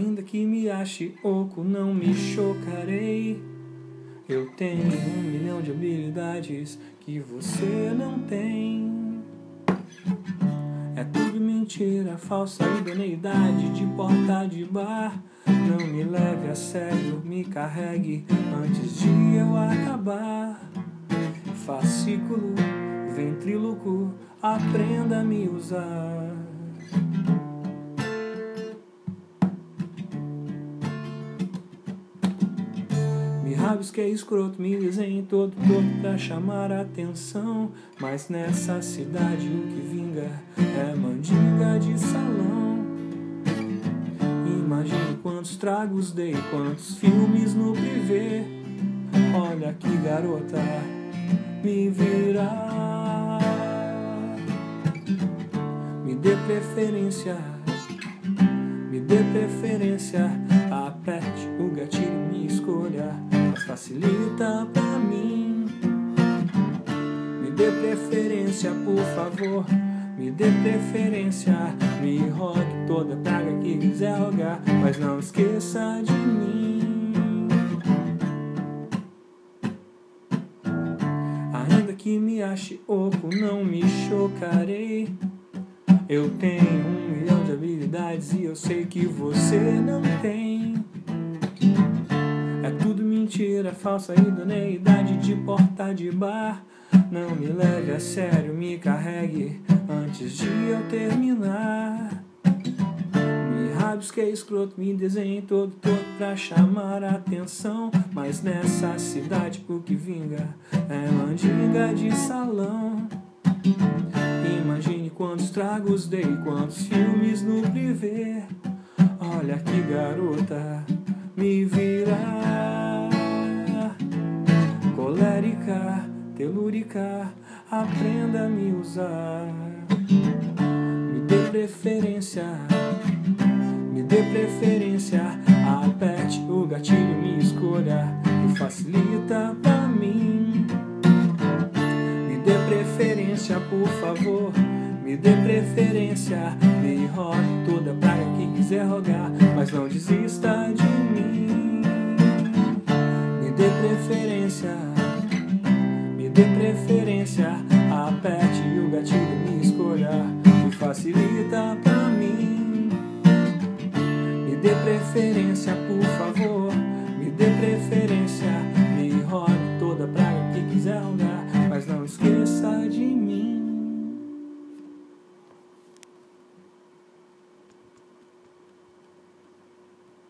Ainda que me ache oco, não me chocarei. Eu tenho um milhão de habilidades que você não tem. É tudo mentira, falsa idoneidade de porta de bar. Não me leve a sério, me carregue antes de eu acabar. Fascículo, ventríloco, aprenda a me usar. Me rabisquei escroto, me desenhei todo todo pra chamar a atenção. Mas nessa cidade o que vinga é mandinga de salão. Imagine quantos tragos dei, quantos filmes no privê. Olha que garota, me virar. Me dê preferência, me dê preferência. Facilita pra mim. Me dê preferência, por favor. Me dê preferência, me rogue toda praga que quiser rogar, mas não esqueça de mim. Ainda que me ache oco, não me chocarei. Eu tenho um milhão de habilidades e eu sei que você não tem. Mentira, falsa idoneidade de porta de bar. Não me leve a sério, me carregue antes de eu terminar. Me rabisquei escroto, me desenhei todo todo pra chamar a atenção. Mas nessa cidade o que vinga é mandinga de salão. Imagine quantos tragos dei, quantos filmes no privê. Olha que garota, me virar. Colérica, telúrica, aprenda a me usar. Me dê preferência, me dê preferência. Aperte o gatilho, me escolha e facilita pra mim. Me dê preferência, por favor. Me dê preferência, me rogue toda praga que quiser rogar, mas não desista de mim. Me dê preferência, dê preferência, por favor, me dê preferência.